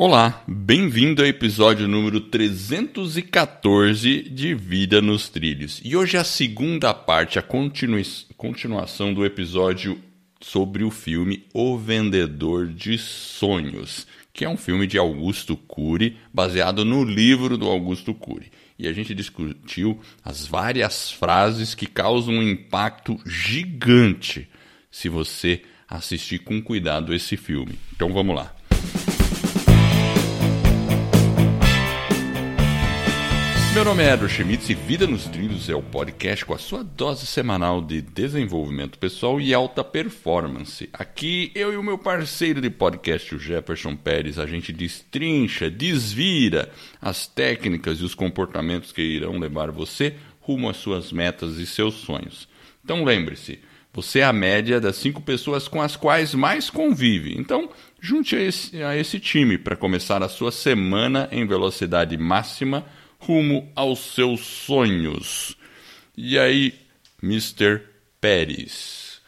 Olá, bem-vindo ao episódio número 314 de Vida nos Trilhos. E hoje é a segunda parte, a continu... continuação do episódio sobre o filme O Vendedor de Sonhos, que é um filme de Augusto Cury, baseado no livro do Augusto Cury. E a gente discutiu as várias frases que causam um impacto gigante se você assistir com cuidado esse filme. Então vamos lá. Meu nome é Edward Schmitz e Vida nos Trilhos é o podcast com a sua dose semanal de desenvolvimento pessoal e alta performance. Aqui eu e o meu parceiro de podcast, o Jefferson Pérez, a gente destrincha, desvira as técnicas e os comportamentos que irão levar você rumo às suas metas e seus sonhos. Então lembre-se, você é a média das cinco pessoas com as quais mais convive. Então, junte a esse, a esse time para começar a sua semana em velocidade máxima rumo aos seus sonhos. E aí, Mr. Pérez,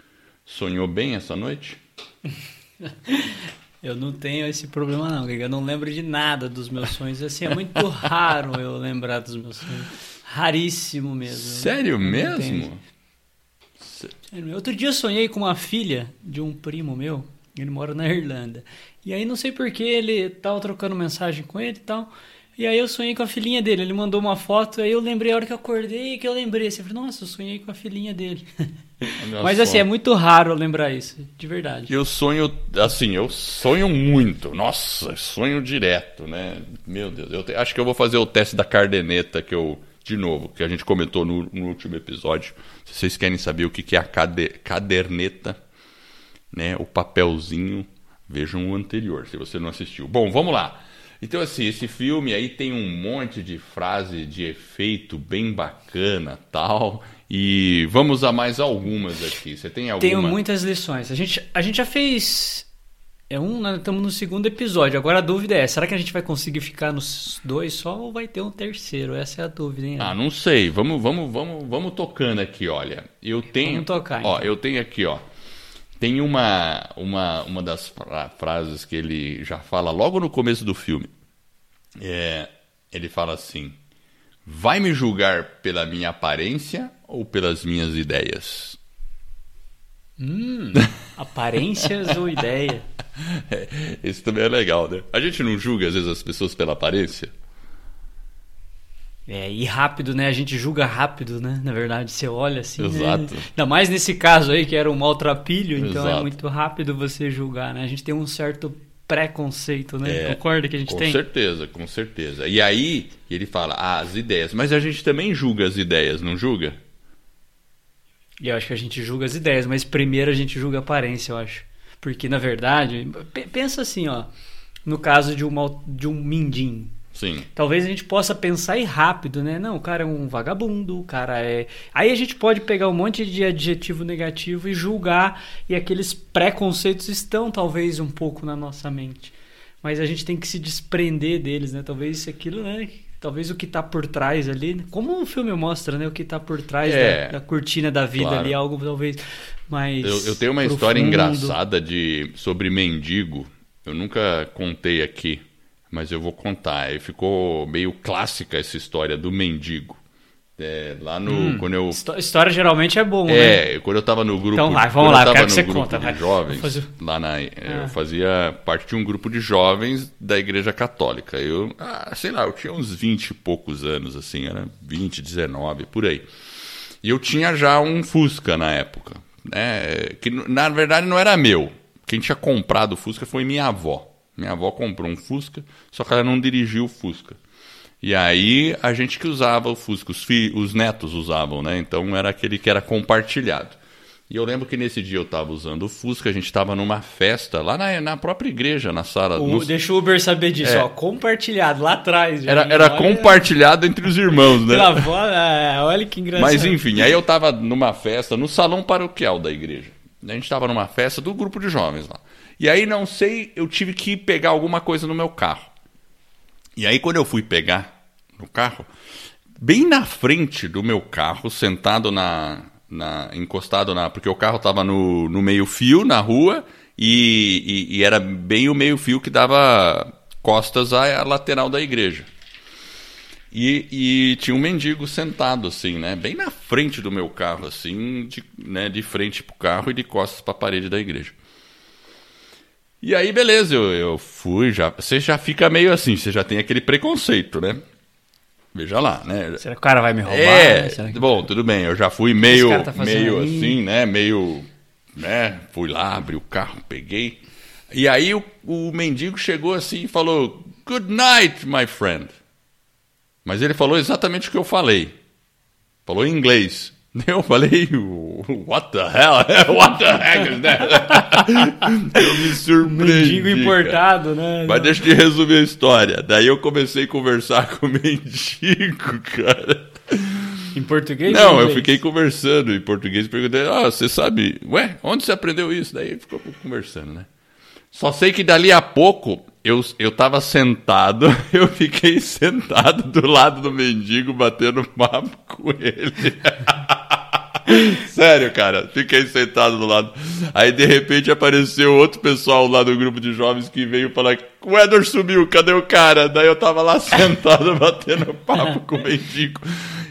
sonhou bem essa noite? Eu não tenho esse problema não, eu não lembro de nada dos meus sonhos. Assim, é muito raro eu lembrar dos meus sonhos. Raríssimo mesmo. Sério mesmo? Sério. Outro dia eu sonhei com uma filha de um primo meu, ele mora na Irlanda. E aí não sei porquê, ele tava trocando mensagem com ele e tal. E aí eu sonhei com a filhinha dele. Ele mandou uma foto, aí eu lembrei a hora que eu acordei que eu lembrei. Assim, eu falei, nossa, eu sonhei com a filhinha dele. Mas assim, é muito raro lembrar isso, de verdade. Eu sonho, assim, eu sonho muito. Nossa, sonho direto, né? Meu Deus, eu te, acho que eu vou fazer o teste da cardeneta que eu, de novo, que a gente comentou no, no último episódio. Se vocês querem saber o que, que é a cade, caderneta, né? O papelzinho, vejam o anterior, se você não assistiu. Bom, vamos lá. Então, assim, esse filme aí tem um monte de frase de efeito bem bacana tal. E vamos a mais algumas aqui. Você tem alguma? Tenho muitas lições. A gente, a gente já fez. É um, nós estamos no segundo episódio. Agora a dúvida é: será que a gente vai conseguir ficar nos dois só ou vai ter um terceiro? Essa é a dúvida, hein? Ah, não sei. Vamos, vamos, vamos, vamos tocando aqui, olha. Eu tenho. Vamos tocar. Ó, então. eu tenho aqui, ó. Tem uma, uma, uma das fra frases que ele já fala logo no começo do filme. É, ele fala assim: Vai me julgar pela minha aparência ou pelas minhas ideias? Hum, aparências ou ideia? É, esse também é legal, né? A gente não julga às vezes as pessoas pela aparência? É, e rápido, né? A gente julga rápido, né? Na verdade, você olha assim. Né? Exato. Né? Ainda mais nesse caso aí, que era um maltrapilho, então é Exato. é muito rápido você julgar, né? A gente tem um certo preconceito, né? É, Concorda que a gente com tem? Com certeza, com certeza. E aí ele fala, ah, as ideias. Mas a gente também julga as ideias, não julga? E eu acho que a gente julga as ideias, mas primeiro a gente julga a aparência, eu acho. Porque, na verdade, pensa assim, ó. No caso de um, de um mindim, Sim. Talvez a gente possa pensar aí rápido, né? Não, o cara é um vagabundo, o cara é. Aí a gente pode pegar um monte de adjetivo negativo e julgar, e aqueles preconceitos estão talvez um pouco na nossa mente. Mas a gente tem que se desprender deles, né? Talvez aquilo, né? Talvez o que está por trás ali, como o filme mostra, né? O que está por trás é, da, da, cortina da vida claro. ali, algo talvez mais. Eu, eu tenho uma profundo. história engraçada de sobre mendigo. Eu nunca contei aqui mas eu vou contar. E ficou meio clássica essa história do mendigo. É, lá no. Hum, quando eu... História geralmente é bom, é, né? quando eu tava no grupo. Então vai, vamos lá, eu quero que você conta. De jovens, fazer... lá na, ah. Eu fazia parte de um grupo de jovens da Igreja Católica. Eu, ah, sei lá, eu tinha uns 20 e poucos anos, assim, era 20, 19, por aí. E eu tinha já um Fusca na época. Né? Que na verdade não era meu. Quem tinha comprado o Fusca foi minha avó. Minha avó comprou um Fusca, só que ela não dirigiu o Fusca. E aí a gente que usava o Fusca, os, fi, os netos usavam, né? Então era aquele que era compartilhado. E eu lembro que nesse dia eu estava usando o Fusca, a gente estava numa festa lá na, na própria igreja, na sala. O, no... Deixa o Uber saber disso, é. ó, compartilhado lá atrás. Era, era olha... compartilhado entre os irmãos, né? Avó, é, olha que engraçado. Mas enfim, aí eu estava numa festa no salão paroquial da igreja. A gente estava numa festa do grupo de jovens lá. E aí, não sei, eu tive que pegar alguma coisa no meu carro. E aí, quando eu fui pegar no carro, bem na frente do meu carro, sentado na. na encostado na. Porque o carro estava no, no meio-fio, na rua, e, e, e, era bem o meio-fio que dava costas à lateral da igreja. E, e, tinha um mendigo sentado, assim, né? Bem na frente do meu carro, assim, de, né, de frente pro carro e de costas para a parede da igreja. E aí, beleza, eu, eu fui, já. Você já fica meio assim, você já tem aquele preconceito, né? Veja lá, né? Será que o cara vai me roubar? É, que... bom, tudo bem, eu já fui meio, tá meio aí? assim, né? Meio, né? Fui lá, abri o carro, peguei. E aí o, o mendigo chegou assim e falou: Good night, my friend. Mas ele falou exatamente o que eu falei. Falou em inglês. Eu falei, what the hell? What the heck is that? eu me surpreendi. Mendigo importado, né? Mas deixa eu resumir a história. Daí eu comecei a conversar com o mendigo, cara. Em português? Não, eu fiquei conversando em português. Perguntei, ah, você sabe, ué, onde você aprendeu isso? Daí ficou conversando, né? Só sei que dali a pouco eu, eu tava sentado, eu fiquei sentado do lado do mendigo batendo papo com ele. Sério, cara, fiquei sentado do lado. Aí de repente apareceu outro pessoal lá do grupo de jovens que veio falar: o Edward sumiu, cadê o cara? Daí eu tava lá sentado batendo papo com o mendigo.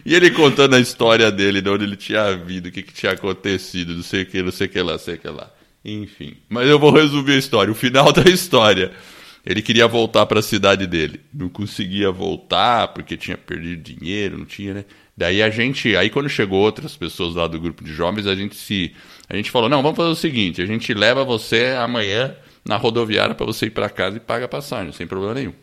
E ele contando a história dele, de onde ele tinha vindo, o que, que tinha acontecido, não sei o que, não sei o que lá, sei o que lá. Enfim. Mas eu vou resumir a história. O final da história. Ele queria voltar para a cidade dele. Não conseguia voltar porque tinha perdido dinheiro, não tinha, né? Daí a gente, aí quando chegou outras pessoas lá do grupo de jovens, a gente se a gente falou: "Não, vamos fazer o seguinte, a gente leva você amanhã na rodoviária para você ir para casa e paga a passagem, sem problema nenhum".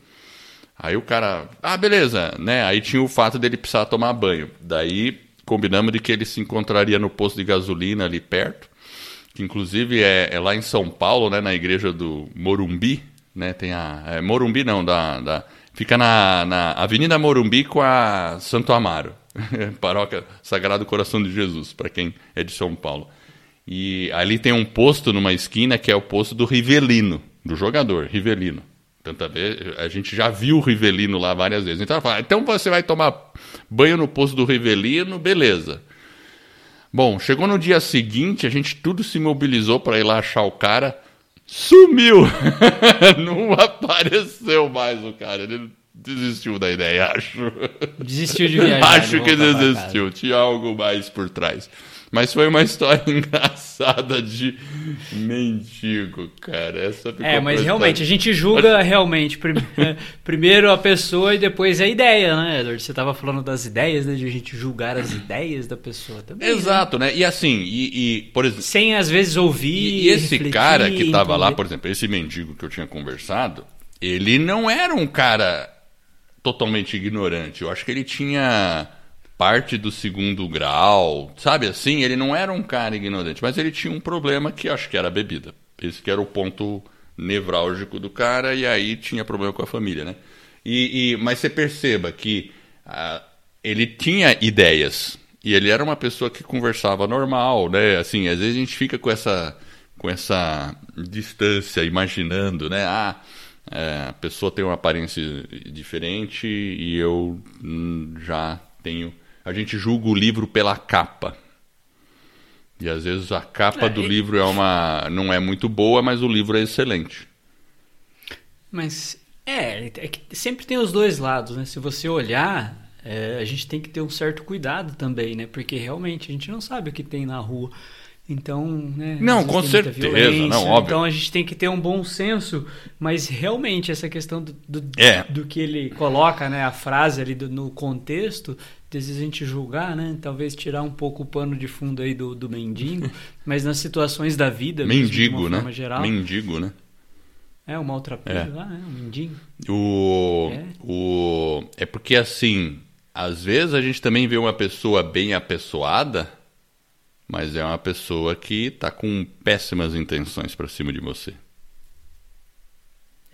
Aí o cara, ah, beleza, né? Aí tinha o fato dele precisar tomar banho. Daí combinamos de que ele se encontraria no posto de gasolina ali perto que inclusive é, é, lá em São Paulo, né, na igreja do Morumbi, né, tem a é, Morumbi não, da, da fica na, na Avenida Morumbi com a Santo Amaro, paróquia Sagrado Coração de Jesus, para quem é de São Paulo. E ali tem um posto numa esquina que é o posto do Rivelino, do jogador Rivelino. Tanta vez, a gente já viu o Rivelino lá várias vezes. Então, fala, então você vai tomar banho no posto do Rivelino, beleza. Bom, chegou no dia seguinte, a gente tudo se mobilizou para ir lá achar o cara. Sumiu! Não apareceu mais o cara. Ele desistiu da ideia, acho. Desistiu de viajar. acho que desistiu. Tinha algo mais por trás. Mas foi uma história engraçada de mendigo, cara. Essa é, mas realmente, a gente julga realmente primeiro a pessoa e depois a ideia, né, Edward? Você estava falando das ideias, né? De a gente julgar as ideias da pessoa também. Né? Exato, né? né? E assim, e, e, por exemplo. Sem às vezes ouvir. E, e esse cara que estava lá, por exemplo, esse mendigo que eu tinha conversado, ele não era um cara totalmente ignorante. Eu acho que ele tinha parte do segundo grau, sabe assim? Ele não era um cara ignorante, mas ele tinha um problema que acho que era a bebida. Esse que era o ponto nevrálgico do cara, e aí tinha problema com a família, né? E, e mas você perceba que ah, ele tinha ideias, e ele era uma pessoa que conversava normal, né? Assim, às vezes a gente fica com essa, com essa distância, imaginando, né? Ah, é, a pessoa tem uma aparência diferente e eu hum, já tenho a gente julga o livro pela capa. E às vezes a capa é, do e... livro é uma não é muito boa, mas o livro é excelente. Mas é, é que sempre tem os dois lados, né? Se você olhar, é, a gente tem que ter um certo cuidado também, né? Porque realmente a gente não sabe o que tem na rua. Então, né? Não, com certeza, não, óbvio. Então a gente tem que ter um bom senso, mas realmente essa questão do, do, é. do que ele coloca, né? A frase ali do, no contexto, às vezes a gente julgar, né? Talvez tirar um pouco o pano de fundo aí do, do mendigo, mas nas situações da vida, mendigo, mesmo, de né? forma geral. Mendigo, né? É, o maltrapilho é. lá, é um mendigo. O, é. o, é porque assim, às vezes a gente também vê uma pessoa bem apessoada mas é uma pessoa que está com péssimas intenções para cima de você.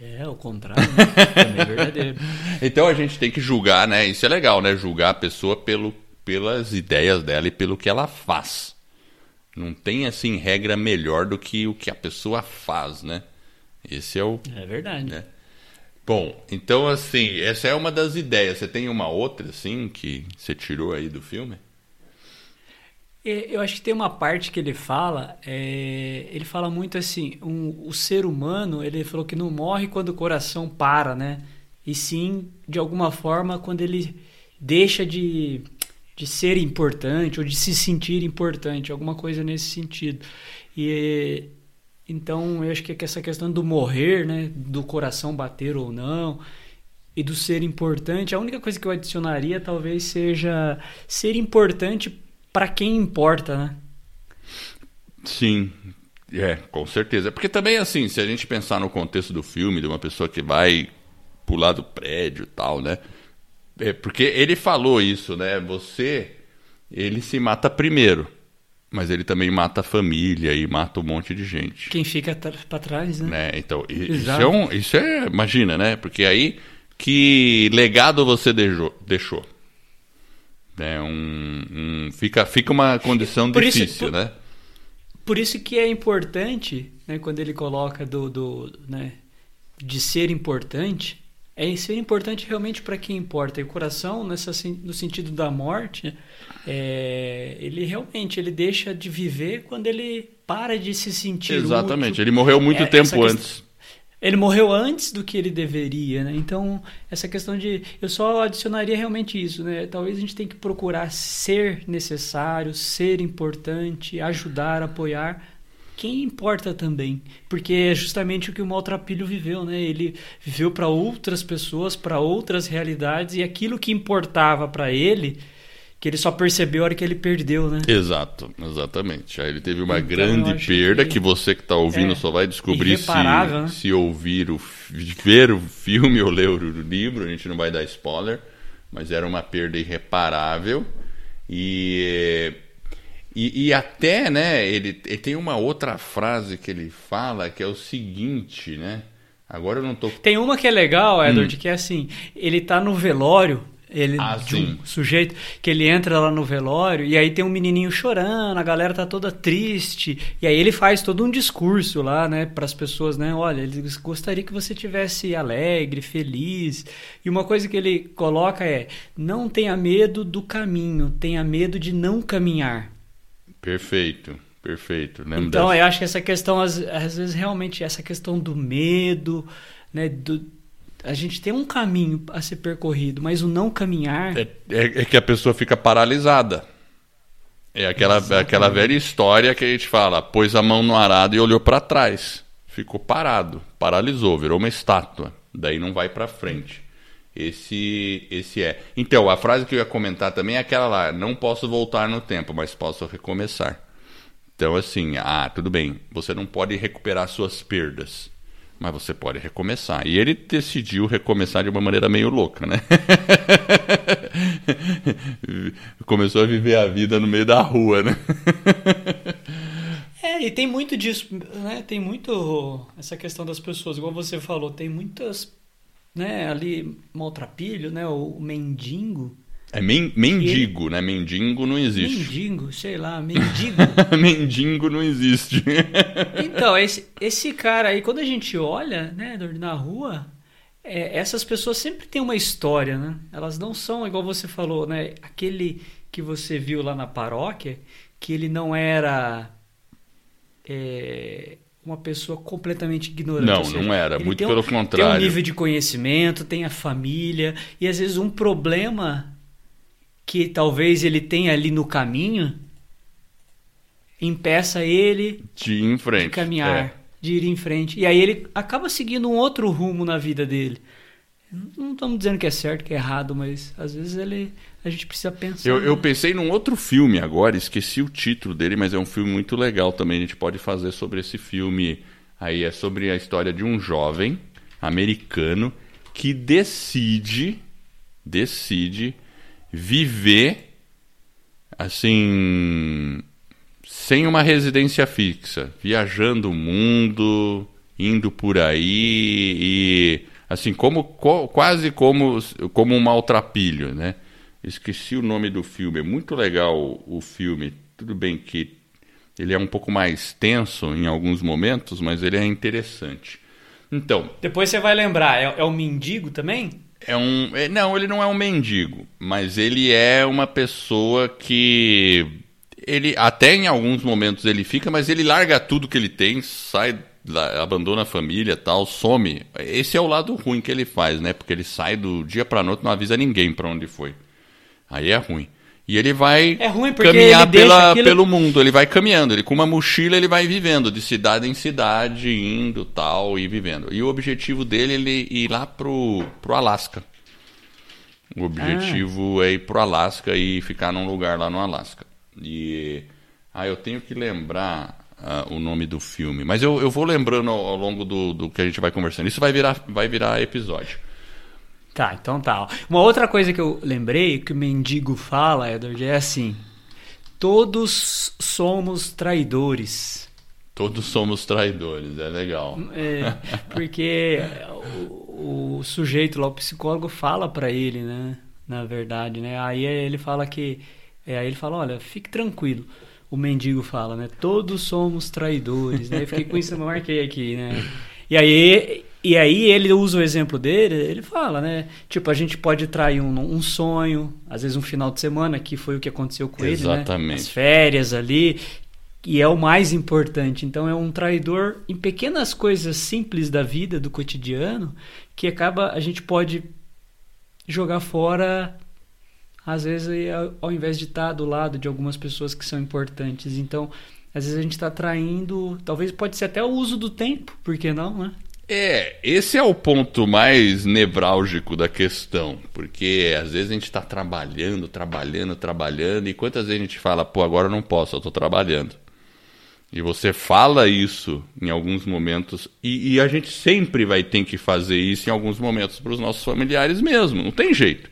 É, o contrário, né? é verdadeiro. então a gente tem que julgar, né? Isso é legal, né? Julgar a pessoa pelo, pelas ideias dela e pelo que ela faz. Não tem, assim, regra melhor do que o que a pessoa faz, né? Esse é o. É verdade. Né? Bom, então, assim, essa é uma das ideias. Você tem uma outra, assim, que você tirou aí do filme? Eu acho que tem uma parte que ele fala, é, ele fala muito assim, um, o ser humano, ele falou que não morre quando o coração para, né? E sim, de alguma forma, quando ele deixa de, de ser importante ou de se sentir importante, alguma coisa nesse sentido. E então, eu acho que essa questão do morrer, né, do coração bater ou não, e do ser importante, a única coisa que eu adicionaria talvez seja ser importante para quem importa, né? Sim, é, com certeza. Porque também, assim, se a gente pensar no contexto do filme, de uma pessoa que vai pular do prédio e tal, né? É porque ele falou isso, né? Você, ele se mata primeiro, mas ele também mata a família e mata um monte de gente. Quem fica para trás, né? né? Então, isso é, um, isso é, imagina, né? Porque aí, que legado você deixou? deixou? É um, um, fica, fica uma condição por difícil, isso, por, né? Por isso que é importante, né, quando ele coloca do, do né, de ser importante, é ser importante realmente para quem importa. E o coração, nessa, no sentido da morte, é, ele realmente ele deixa de viver quando ele para de se sentir Exatamente. Útil. Ele morreu muito é, tempo antes. Ele morreu antes do que ele deveria, né? Então, essa questão de. Eu só adicionaria realmente isso, né? Talvez a gente tenha que procurar ser necessário, ser importante, ajudar, apoiar quem importa também. Porque é justamente o que o Maltrapilho viveu, né? Ele viveu para outras pessoas, para outras realidades, e aquilo que importava para ele que ele só percebeu a hora que ele perdeu, né? Exato, exatamente. Aí ele teve uma então, grande perda que... que... você que está ouvindo é, só vai descobrir se, né? se ouvir o ver o filme ou ler o livro, a gente não vai dar spoiler, mas era uma perda irreparável e e, e até, né, ele, ele, tem uma outra frase que ele fala que é o seguinte, né? Agora eu não tô. Tem uma que é legal, Edward, hum. que é assim: ele tá no velório ele ah, de um sujeito que ele entra lá no velório e aí tem um menininho chorando, a galera tá toda triste e aí ele faz todo um discurso lá, né, para as pessoas, né? Olha, ele gostaria que você tivesse alegre, feliz. E uma coisa que ele coloca é: não tenha medo do caminho, tenha medo de não caminhar. Perfeito. Perfeito. Lembra então, dessa? eu acho que essa questão, às, às vezes, realmente, essa questão do medo, né, do, a gente tem um caminho a ser percorrido, mas o não caminhar. É, é, é que a pessoa fica paralisada. É aquela, é aquela velha história que a gente fala: pôs a mão no arado e olhou para trás. Ficou parado, paralisou, virou uma estátua. Daí não vai para frente. Esse, esse é. Então, a frase que eu ia comentar também é aquela lá: não posso voltar no tempo, mas posso recomeçar. Então, assim, ah, tudo bem, você não pode recuperar suas perdas mas você pode recomeçar. E ele decidiu recomeçar de uma maneira meio louca, né? Começou a viver a vida no meio da rua, né? é, e tem muito disso, né? Tem muito essa questão das pessoas, igual você falou, tem muitas, né, ali maltrapilho, né, o mendigo, é men mendigo, ele... né? Mendigo não existe. Mendigo, sei lá, mendigo. mendigo não existe. então, esse, esse cara aí, quando a gente olha, né, na rua, é, essas pessoas sempre têm uma história, né? Elas não são, igual você falou, né? Aquele que você viu lá na paróquia, que ele não era é, uma pessoa completamente ignorante. Não, seja, não era, muito pelo contrário. Tem um nível de conhecimento, tem a família, e às vezes um problema que talvez ele tenha ali no caminho impeça ele de ir em frente, de caminhar, é. de ir em frente. E aí ele acaba seguindo um outro rumo na vida dele. Não estamos dizendo que é certo, que é errado, mas às vezes ele a gente precisa pensar. Eu, eu pensei num outro filme agora, esqueci o título dele, mas é um filme muito legal também. A gente pode fazer sobre esse filme. Aí é sobre a história de um jovem americano que decide decide viver assim sem uma residência fixa, viajando o mundo, indo por aí e assim como quase como como um maltrapilho, né? Esqueci o nome do filme, é muito legal o filme. Tudo bem que ele é um pouco mais tenso em alguns momentos, mas ele é interessante. Então. Depois você vai lembrar, é, é o mendigo também? É um. É, não, ele não é um mendigo, mas ele é uma pessoa que. ele até em alguns momentos ele fica, mas ele larga tudo que ele tem, sai, abandona a família, tal, some. Esse é o lado ruim que ele faz, né? Porque ele sai do dia para noite, não avisa ninguém para onde foi. Aí é ruim. E ele vai é ruim caminhar pela, aquilo... pelo mundo, ele vai caminhando, ele com uma mochila ele vai vivendo, de cidade em cidade, indo tal, e vivendo. E o objetivo dele é ele ir lá pro, pro Alasca. O objetivo ah. é ir pro Alasca e ficar num lugar lá no Alasca. E ah, eu tenho que lembrar uh, o nome do filme, mas eu, eu vou lembrando ao, ao longo do, do que a gente vai conversando. Isso vai virar, vai virar episódio. Tá, então tá. Uma outra coisa que eu lembrei que o mendigo fala, Edward, é assim: todos somos traidores. Todos somos traidores, é legal. É, porque o, o, sujeito lá, o psicólogo, fala para ele, né? Na verdade, né? Aí ele fala que. É, aí ele fala: olha, fique tranquilo. O mendigo fala, né? Todos somos traidores, né? Eu fiquei com isso, eu marquei aqui, né? E aí e aí ele usa o exemplo dele, ele fala, né? Tipo, a gente pode trair um, um sonho, às vezes um final de semana, que foi o que aconteceu com Exatamente. ele, né? As férias ali, e é o mais importante. Então é um traidor em pequenas coisas simples da vida, do cotidiano, que acaba a gente pode jogar fora às vezes ao invés de estar do lado de algumas pessoas que são importantes. Então, às vezes a gente está traindo, talvez pode ser até o uso do tempo, por que não, né? É, esse é o ponto mais nevrálgico da questão, porque às vezes a gente está trabalhando, trabalhando, trabalhando, e quantas vezes a gente fala, pô, agora eu não posso, eu estou trabalhando. E você fala isso em alguns momentos, e, e, a gente sempre vai ter que fazer isso em alguns momentos para os nossos familiares mesmo, não tem jeito.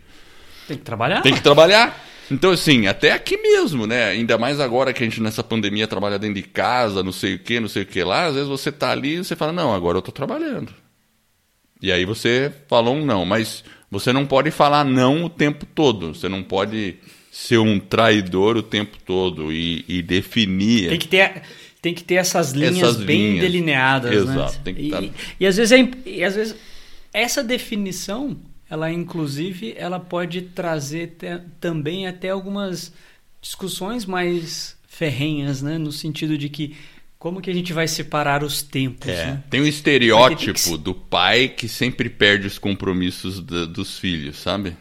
Tem que trabalhar. Tem que trabalhar. Então, assim, até aqui mesmo, né? Ainda mais agora que a gente nessa pandemia trabalha dentro de casa, não sei o que, não sei o que lá, às vezes você tá ali e você fala, não, agora eu tô trabalhando. E aí você falou um não, mas você não pode falar não o tempo todo. Você não pode ser um traidor o tempo todo e, e definir. Tem que ter tem que ter essas linhas essas bem linhas. delineadas, né? Exato, né? Tem que e, tá... e, às vezes é, e às vezes essa definição ela inclusive ela pode trazer também até algumas discussões mais ferrenhas, né? No sentido de que como que a gente vai separar os tempos? É, né? Tem um estereótipo que... do pai que sempre perde os compromissos do, dos filhos, sabe?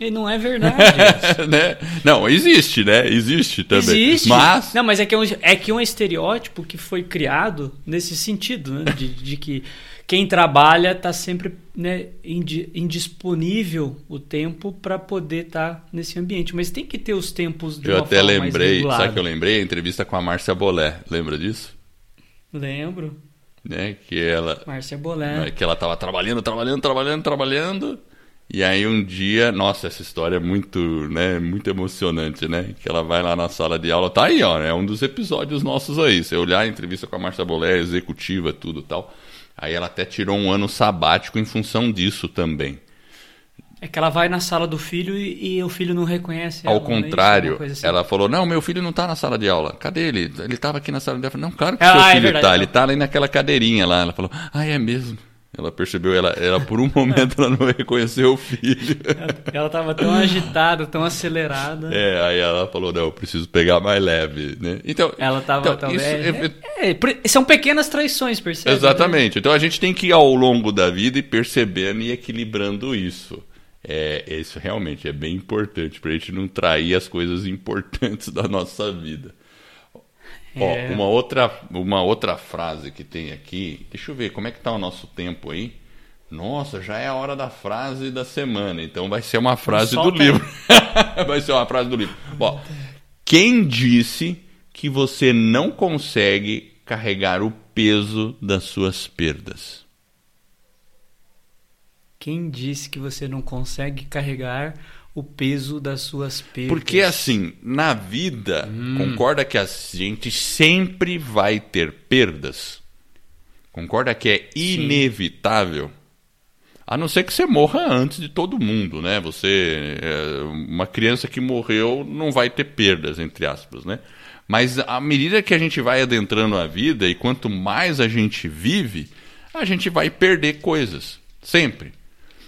E não é verdade. né? Não, existe, né? Existe também. Existe. Mas... Não, mas é que é um, é que é um estereótipo que foi criado nesse sentido, né? de, de que quem trabalha está sempre né, indisponível o tempo para poder estar tá nesse ambiente. Mas tem que ter os tempos de Eu até lembrei, sabe que eu lembrei? A entrevista com a Márcia Bolé. Lembra disso? Lembro. Né, que ela. Márcia Bolé. Né, que ela estava trabalhando, trabalhando, trabalhando, trabalhando. E aí um dia, nossa, essa história é muito, né, muito emocionante, né? Que ela vai lá na sala de aula, tá aí, ó, é um dos episódios nossos aí. Você olhar a entrevista com a Márcia Bolé, executiva, tudo tal. Aí ela até tirou um ano sabático em função disso também. É que ela vai na sala do filho e, e o filho não reconhece ela. Ao é contrário, assim. ela falou: Não, meu filho não está na sala de aula. Cadê ele? Ele estava aqui na sala de aula. Não, claro que ah, seu é filho está. É ele está ali naquela cadeirinha lá. Ela falou: Ah, é mesmo. Ela percebeu, ela, ela por um momento ela não reconheceu o filho. Ela estava tão agitada, tão acelerada. É, aí ela falou, não, eu preciso pegar mais leve, né? Então, ela estava então, isso, é, é, é, são pequenas traições, percebe? Exatamente. Né? Então a gente tem que ir ao longo da vida e percebendo e equilibrando isso. É, isso realmente é bem importante para a gente não trair as coisas importantes da nossa vida. É. Ó, uma outra, uma outra frase que tem aqui. Deixa eu ver como é que tá o nosso tempo aí. Nossa, já é a hora da frase da semana. Então vai ser uma frase do livro. vai ser uma frase do livro. Ó, quem disse que você não consegue carregar o peso das suas perdas? Quem disse que você não consegue carregar o peso das suas perdas. Porque assim, na vida, hum. concorda que a gente sempre vai ter perdas? Concorda que é inevitável? Sim. A não ser que você morra antes de todo mundo, né? Você, é, uma criança que morreu não vai ter perdas, entre aspas, né? Mas à medida que a gente vai adentrando a vida e quanto mais a gente vive, a gente vai perder coisas, sempre.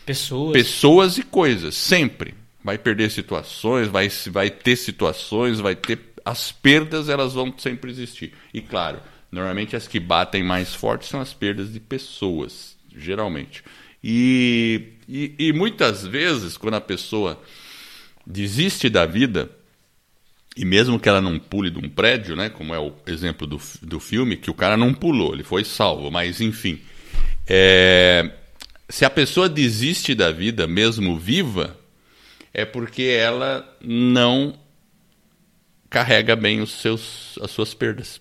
Pessoas. Pessoas e coisas, sempre vai perder situações, vai, vai ter situações, vai ter. as perdas elas vão sempre existir. E claro, normalmente as que batem mais forte são as perdas de pessoas, geralmente. E, e, e muitas vezes, quando a pessoa desiste da vida, e mesmo que ela não pule de um prédio, né, como é o exemplo do, do filme, que o cara não pulou, ele foi salvo, mas enfim. É, se a pessoa desiste da vida, mesmo viva, é porque ela não carrega bem os seus, as suas perdas.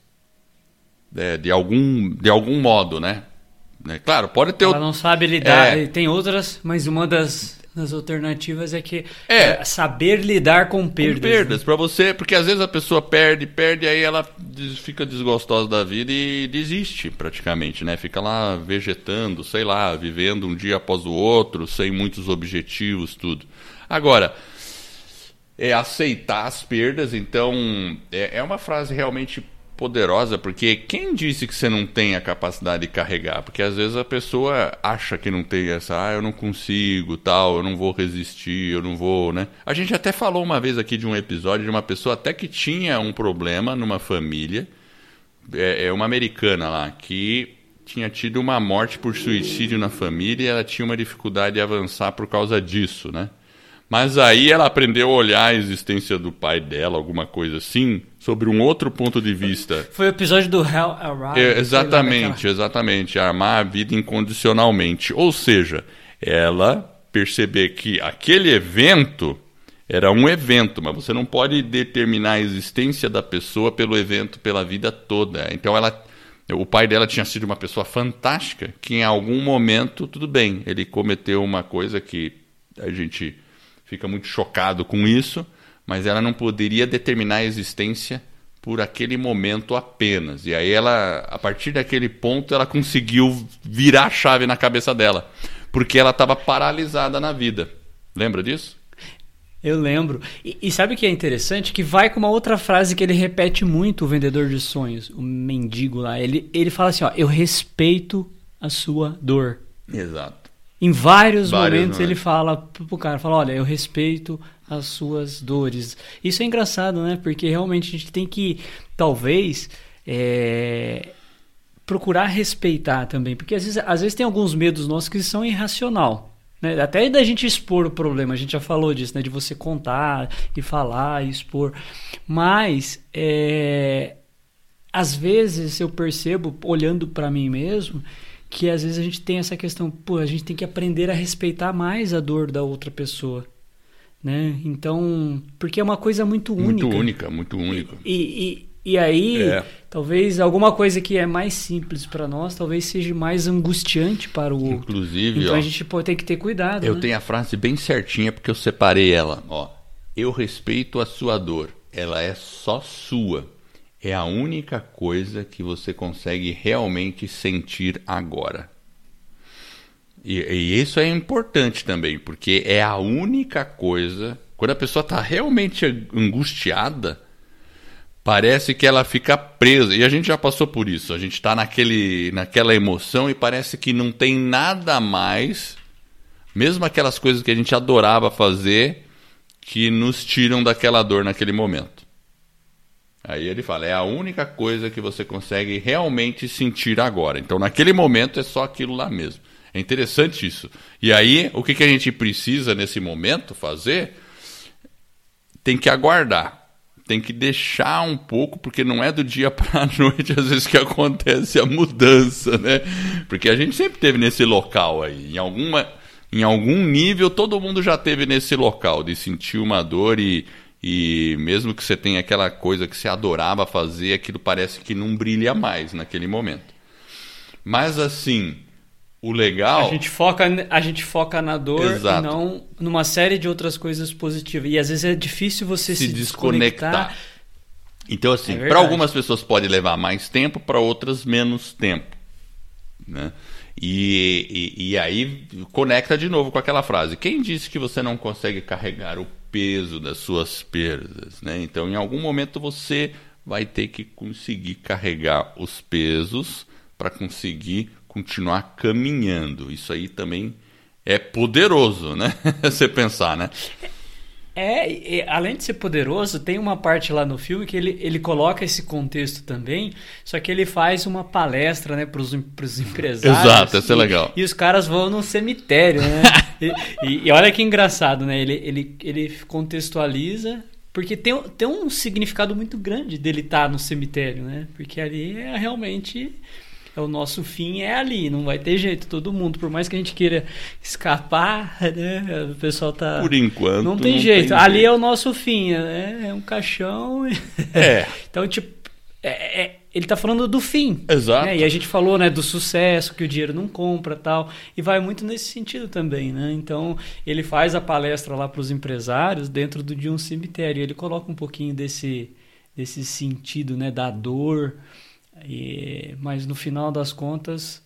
É, de, algum, de algum modo, né? né? Claro, pode ter. Ela não sabe lidar. É... Tem outras, mas uma das das alternativas é que é, é saber lidar com perdas. Com perdas, né? para você, porque às vezes a pessoa perde, perde, aí ela fica desgostosa da vida e desiste praticamente, né? Fica lá vegetando, sei lá, vivendo um dia após o outro, sem muitos objetivos, tudo. Agora, é aceitar as perdas, então é, é uma frase realmente poderosa, porque quem disse que você não tem a capacidade de carregar? Porque às vezes a pessoa acha que não tem essa, ah, eu não consigo, tal, eu não vou resistir, eu não vou, né? A gente até falou uma vez aqui de um episódio de uma pessoa até que tinha um problema numa família, é, é uma americana lá, que tinha tido uma morte por suicídio na família e ela tinha uma dificuldade de avançar por causa disso, né? Mas aí ela aprendeu a olhar a existência do pai dela, alguma coisa assim, sobre um outro ponto de vista. Foi o episódio do Hell Arrive. É, exatamente, exatamente. Armar a vida incondicionalmente. Ou seja, ela perceber que aquele evento era um evento, mas você não pode determinar a existência da pessoa pelo evento, pela vida toda. Então ela o pai dela tinha sido uma pessoa fantástica, que em algum momento, tudo bem, ele cometeu uma coisa que a gente fica muito chocado com isso, mas ela não poderia determinar a existência por aquele momento apenas. E aí ela, a partir daquele ponto, ela conseguiu virar a chave na cabeça dela, porque ela estava paralisada na vida. Lembra disso? Eu lembro. E, e, sabe o que é interessante? Que vai com uma outra frase que ele repete muito, o vendedor de sonhos, o mendigo lá. Ele, ele fala assim: ó, eu respeito a sua dor. Exato. Em vários, vários momentos, momentos ele fala pro cara, fala, olha, eu respeito as suas dores. Isso é engraçado, né? Porque realmente a gente tem que, talvez, é, procurar respeitar também. Porque às vezes, às vezes tem alguns medos nossos que são irracional. Né? Até da gente expor o problema, a gente já falou disso, né? De você contar e falar e expor. Mas, é, às vezes eu percebo, olhando para mim mesmo, que às vezes a gente tem essa questão, pô, a gente tem que aprender a respeitar mais a dor da outra pessoa. Né? Então, porque é uma coisa muito única. Muito única, muito única. E, e, e aí, é. talvez alguma coisa que é mais simples para nós, talvez seja mais angustiante para o outro. Inclusive, então ó, a gente pode ter que ter cuidado. Eu né? tenho a frase bem certinha porque eu separei ela. Ó, eu respeito a sua dor, ela é só sua é a única coisa que você consegue realmente sentir agora. E, e isso é importante também, porque é a única coisa. Quando a pessoa está realmente angustiada, parece que ela fica presa. E a gente já passou por isso. A gente está naquela emoção e parece que não tem nada mais, mesmo aquelas coisas que a gente adorava fazer, que nos tiram daquela dor naquele momento. Aí ele fala: é a única coisa que você consegue realmente sentir agora. Então, naquele momento, é só aquilo lá mesmo. É interessante isso. E aí, o que, que a gente precisa nesse momento fazer? Tem que aguardar. Tem que deixar um pouco, porque não é do dia para a noite, às vezes, que acontece a mudança, né? Porque a gente sempre teve nesse local aí. Em alguma. Em algum nível, todo mundo já teve nesse local de sentir uma dor e, e mesmo que você tenha aquela coisa que você adorava fazer, aquilo parece que não brilha mais naquele momento. Mas assim, o legal. A gente foca, a gente foca na dor Exato. e não numa série de outras coisas positivas. E às vezes é difícil você se, se desconectar. desconectar. Então, assim, é para algumas pessoas pode levar mais tempo, para outras menos tempo. Né? E, e, e, aí conecta de novo com aquela frase: quem disse que você não consegue carregar o peso das suas perdas. Né? Então, em algum momento, você vai ter que conseguir carregar os pesos para conseguir continuar caminhando. Isso aí também é poderoso, né? você pensar, né? É, e, além de ser poderoso, tem uma parte lá no filme que ele, ele coloca esse contexto também, só que ele faz uma palestra, né, pros, pros empresários. Exato, isso é legal. E os caras vão num cemitério, né? e, e, olha que engraçado, né? Ele, ele, ele contextualiza, porque tem, tem um significado muito grande dele estar tá no cemitério, né? Porque ali é realmente é o nosso fim é ali, não vai ter jeito, todo mundo, por mais que a gente queira escapar, né? O pessoal tá Por enquanto não tem não jeito. tem ali jeito. é o nosso fim, né? É um caixão. É. então, tipo, é- é- ele tá falando do fim. Exato. né? E a gente falou, né, do sucesso que o dinheiro não compra, tal, e vai muito nesse sentido também, né? Então, ele faz a palestra lá para os empresários dentro do, de um cemitério. Ele coloca um pouquinho desse desse sentido, né, da dor, e- mas no final das contas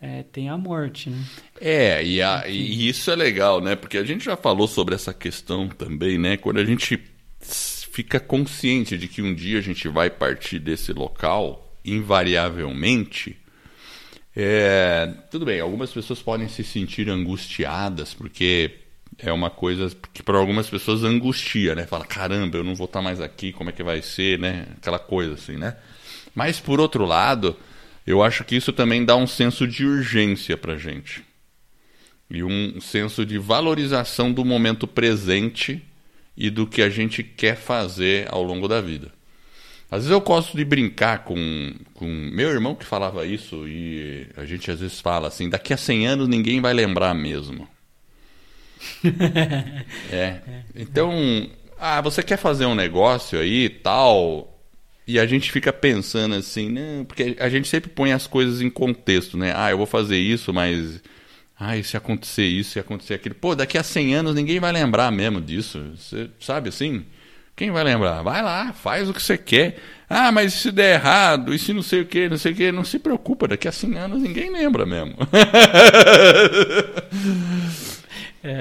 é, tem a morte, né? É, e, a- e isso é legal, né? Porque a gente já falou sobre essa questão também, né? Quando a gente fica consciente de que um dia a gente vai partir desse local, invariavelmente, é, tudo bem, algumas pessoas podem se sentir angustiadas, porque é uma coisa que para algumas pessoas angustia, né? Fala, caramba, eu não vou estar mais aqui, como é que vai ser, né? Aquela coisa assim, né? Mas por outro lado, eu acho que isso também dá um senso de urgência pra gente e um senso de valorização do momento presente e do que a gente quer fazer ao longo da vida. Às vezes eu gosto de brincar com, com meu irmão que falava isso e a gente às vezes fala assim, daqui a 100 anos ninguém vai lembrar mesmo. é. Então, ah, você quer fazer um negócio aí tal, e a gente fica pensando assim, né? Porque a gente sempre põe as coisas em contexto, né? Ah, eu vou fazer isso, mas. Ah, e se acontecer isso, se acontecer aquilo. Pô, daqui a 100 anos ninguém vai lembrar mesmo disso. Você sabe assim? Quem vai lembrar? Vai lá, faz o que você quer. Ah, mas se der errado, e se não sei o que, não sei o que, não se preocupa, daqui a 100 anos ninguém lembra mesmo.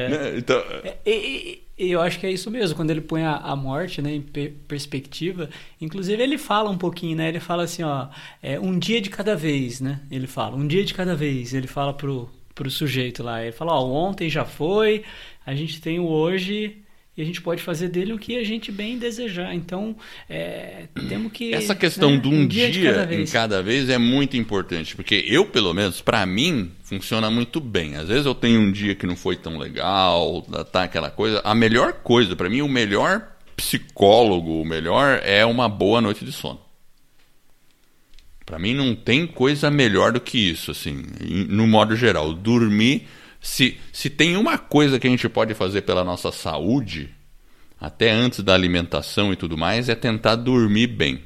Né? Então, É, e- e eu acho que é isso mesmo, quando ele põe a, a morte né, em per- perspectiva. Inclusive, ele fala um pouquinho, né? Ele fala assim, ó, é, um dia de cada vez, né? Ele fala, um dia de cada vez. Ele fala pro, pro sujeito lá. Ele fala, ó, ontem já foi, a gente tem o hoje e a gente pode fazer dele o que a gente bem desejar. Então, é, temos que. Essa questão né, de um dia, dia, de cada em cada vez é muito importante, porque eu, pelo menos, pra mim, funciona muito bem. Às vezes eu tenho um dia que não foi tão legal, tá aquela coisa. A melhor coisa, pra mim, o melhor psicólogo, o melhor é uma boa noite de sono. Pra mim não tem coisa melhor do que isso, assim, no modo geral. Dormir, se, se tem uma coisa que a gente pode fazer pela nossa saúde, até antes da alimentação e tudo mais, é tentar dormir bem.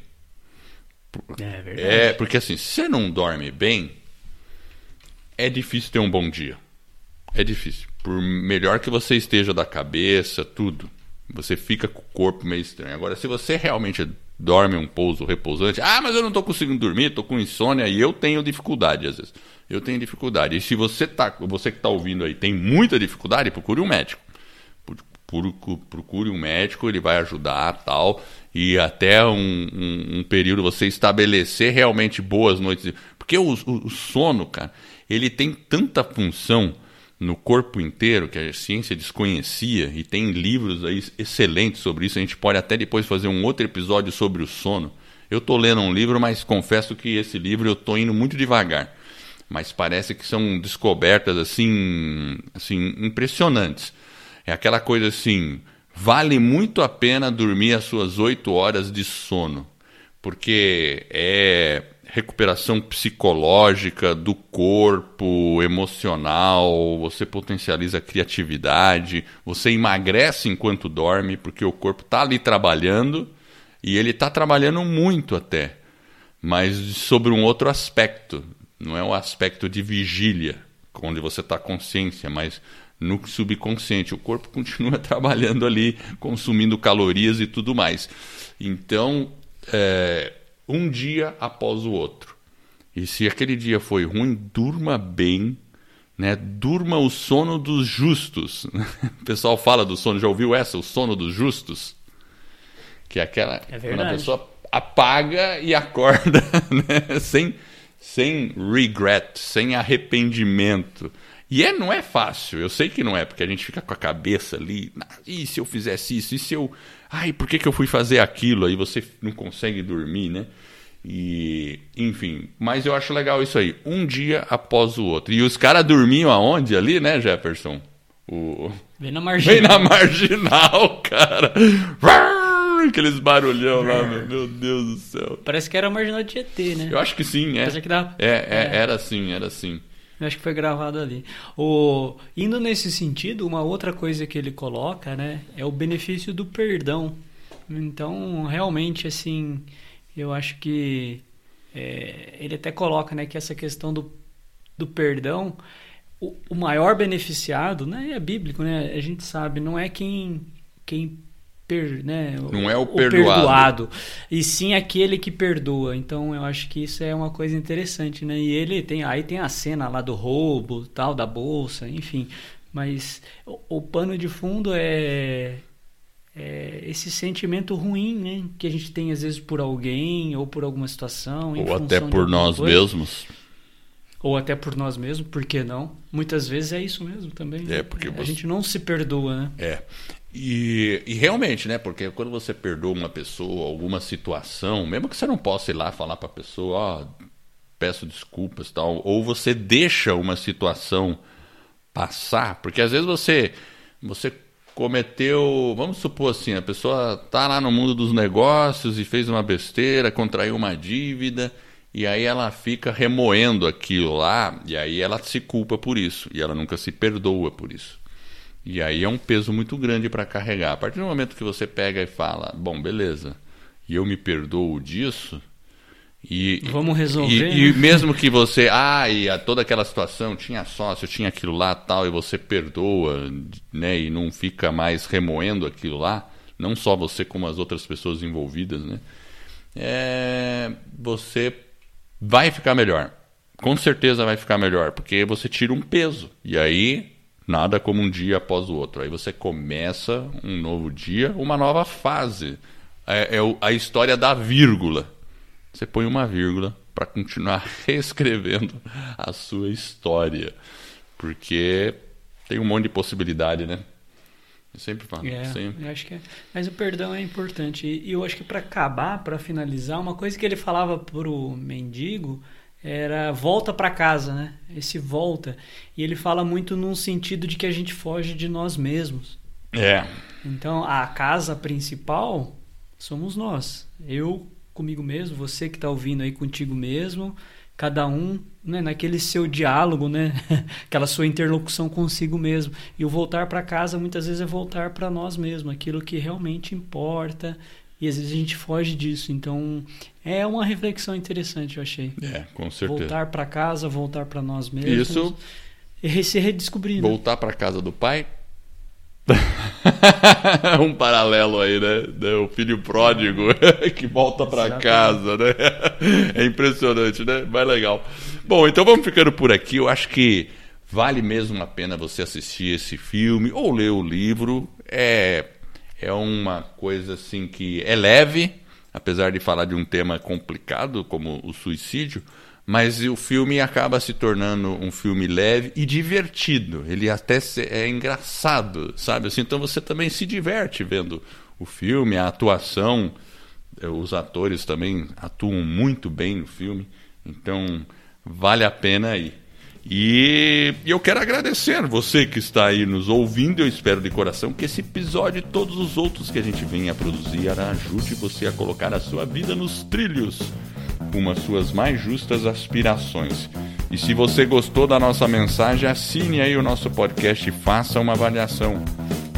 É verdade. É, porque assim, se você não dorme bem, é difícil ter um bom dia. É difícil. Por melhor que você esteja da cabeça, tudo, você fica com o corpo meio estranho. Agora, se você realmente dorme um pouso repousante, ah, mas eu não tô conseguindo dormir, tô com insônia e eu tenho dificuldade às vezes. Eu tenho dificuldade. E se você tá, você que tá ouvindo aí tem muita dificuldade, procure um médico. Procure um médico, ele vai ajudar tal. E até um, um, um período você estabelecer realmente boas noites. Porque o, o, o sono, cara, ele tem tanta função no corpo inteiro que a ciência desconhecia e tem livros aí excelentes sobre isso. A gente pode até depois fazer um outro episódio sobre o sono. Eu estou lendo um livro, mas confesso que esse livro eu estou indo muito devagar. Mas parece que são descobertas assim, assim impressionantes. É aquela coisa assim, vale muito a pena dormir as suas oito horas de sono, porque é recuperação psicológica do corpo, emocional, você potencializa a criatividade, você emagrece enquanto dorme, porque o corpo está ali trabalhando e ele está trabalhando muito até, mas sobre um outro aspecto, não é o aspecto de vigília, onde você está consciência, mas no subconsciente. O corpo continua trabalhando ali, consumindo calorias e tudo mais. Então, é, um dia após o outro. E se aquele dia foi ruim, durma bem, né? Durma o sono dos justos. O pessoal fala do sono, já ouviu essa? O sono dos justos? Que é aquela É quando a pessoa apaga e acorda, né? sem, sem regret, sem arrependimento. E é, não é fácil, eu sei que não é, porque a gente fica com a cabeça ali, e se eu fizesse isso, e se eu. Ai, por que, que eu fui fazer aquilo? Aí você não consegue dormir, né? E, enfim, mas eu acho legal isso aí, um dia após o outro. E os caras dormiam aonde ali, né, Jefferson? O... Vem na marginal. Vem na marginal, cara. Aqueles barulhão lá, meu, Deus do céu. Parece que era a marginal de ET, né? Eu acho que sim, é. Que dá... é, é, é, era assim, era assim. Eu acho que foi gravado ali. O, indo nesse sentido, uma outra coisa que ele coloca, né, é o benefício do perdão. Então, realmente, assim, eu acho que é, ele até coloca, né, que essa questão do, do perdão, o, o maior beneficiado, né, é bíblico, né? A gente sabe, não é quem quem Per, né, não é o, o perdoado. perdoado. e sim aquele que perdoa. Então eu acho que isso é uma coisa interessante, né? E ele tem aí tem a cena lá do roubo, tal da bolsa, enfim. Mas o, o pano de fundo é, é, esse sentimento ruim, né? Que a gente tem às vezes por alguém ou por alguma situação, ou até por nós coisa. mesmos ou até por nós mesmos, por que não? Muitas vezes é isso mesmo também. Né? É, porque você... a gente não se perdoa, né? É. E, e, realmente, né? Porque quando você perdoa uma pessoa, alguma situação, mesmo que você não possa ir lá falar para a pessoa, ó, oh, peço desculpas, tal, ou você deixa uma situação passar, porque às vezes você você cometeu, vamos supor assim, a pessoa tá lá no mundo dos negócios e fez uma besteira, contraiu uma dívida, e aí ela fica remoendo aquilo lá, e aí ela se culpa por isso, e ela nunca se perdoa por isso. E aí é um peso muito grande para carregar. A partir do momento que você pega e fala, bom, beleza, e eu me perdoo disso, e, Vamos resolver. E, né? e, mesmo que você, ah, e a, toda aquela situação, tinha sócio, tinha aquilo lá tal, e você perdoa, né, e não fica mais remoendo aquilo lá, não só você como as outras pessoas envolvidas, né, é, você vai ficar melhor. Com certeza vai ficar melhor, porque você tira um peso. E aí Nada como um dia após o outro. Aí você começa um novo dia, uma nova fase. É, é a história da vírgula. Você põe uma vírgula para continuar reescrevendo a sua história. Porque tem um monte de possibilidade, né? Eu sempre falo. É, sempre. Eu acho que é. Mas o perdão é importante. E eu acho que para acabar, para finalizar, uma coisa que ele falava pro mendigo era volta para casa, né? Esse volta. E ele fala muito num sentido de que a gente foge de nós mesmos. É. Então, a casa principal somos nós. Eu comigo mesmo, você que está ouvindo aí contigo mesmo, cada um né, naquele seu diálogo, né? aquela sua interlocução consigo mesmo. E o voltar para casa muitas vezes é voltar para nós mesmos, aquilo que realmente importa, e às vezes a gente foge disso. Então, é uma reflexão interessante, eu achei. É, com certeza. Voltar para casa, voltar para nós mesmos. Isso. E se redescobrir. Né? Voltar para casa do pai. um paralelo aí, né? O filho pródigo que volta para casa, né? É impressionante, né? Mas legal. Bom, então vamos ficando por aqui. Eu acho que vale mesmo a pena você assistir esse filme ou ler o livro. É é uma coisa assim que é leve, apesar de falar de um tema complicado como o suicídio, mas o filme acaba se tornando um filme leve e divertido. Ele até é engraçado, sabe? Assim, então você também se diverte vendo o filme, a atuação, eh, os atores também atuam muito bem no filme. Então vale a pena aí. E eu quero agradecer você que está aí nos ouvindo. Eu espero de coração que esse episódio e todos os outros que a gente venha a produzir ajude você a colocar a sua vida nos trilhos com as suas mais justas aspirações. E se você gostou da nossa mensagem, assine aí o nosso podcast e faça uma avaliação.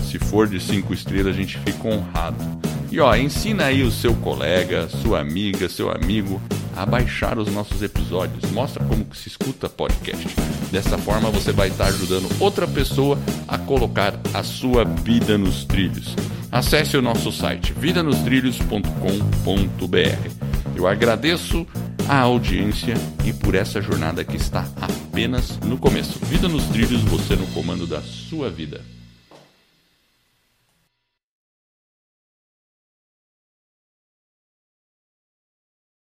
Se for de cinco estrelas, a gente fica honrado. E ó, ensina aí o seu colega, sua amiga, seu amigo a baixar os nossos episódios. Mostra como se escuta podcast. Dessa forma você vai estar ajudando outra pessoa a colocar a sua vida nos trilhos. Acesse o nosso site vidanostrilhos.com.br. Eu agradeço a audiência e por essa jornada que está apenas no começo. Vida nos trilhos, você no comando da sua vida.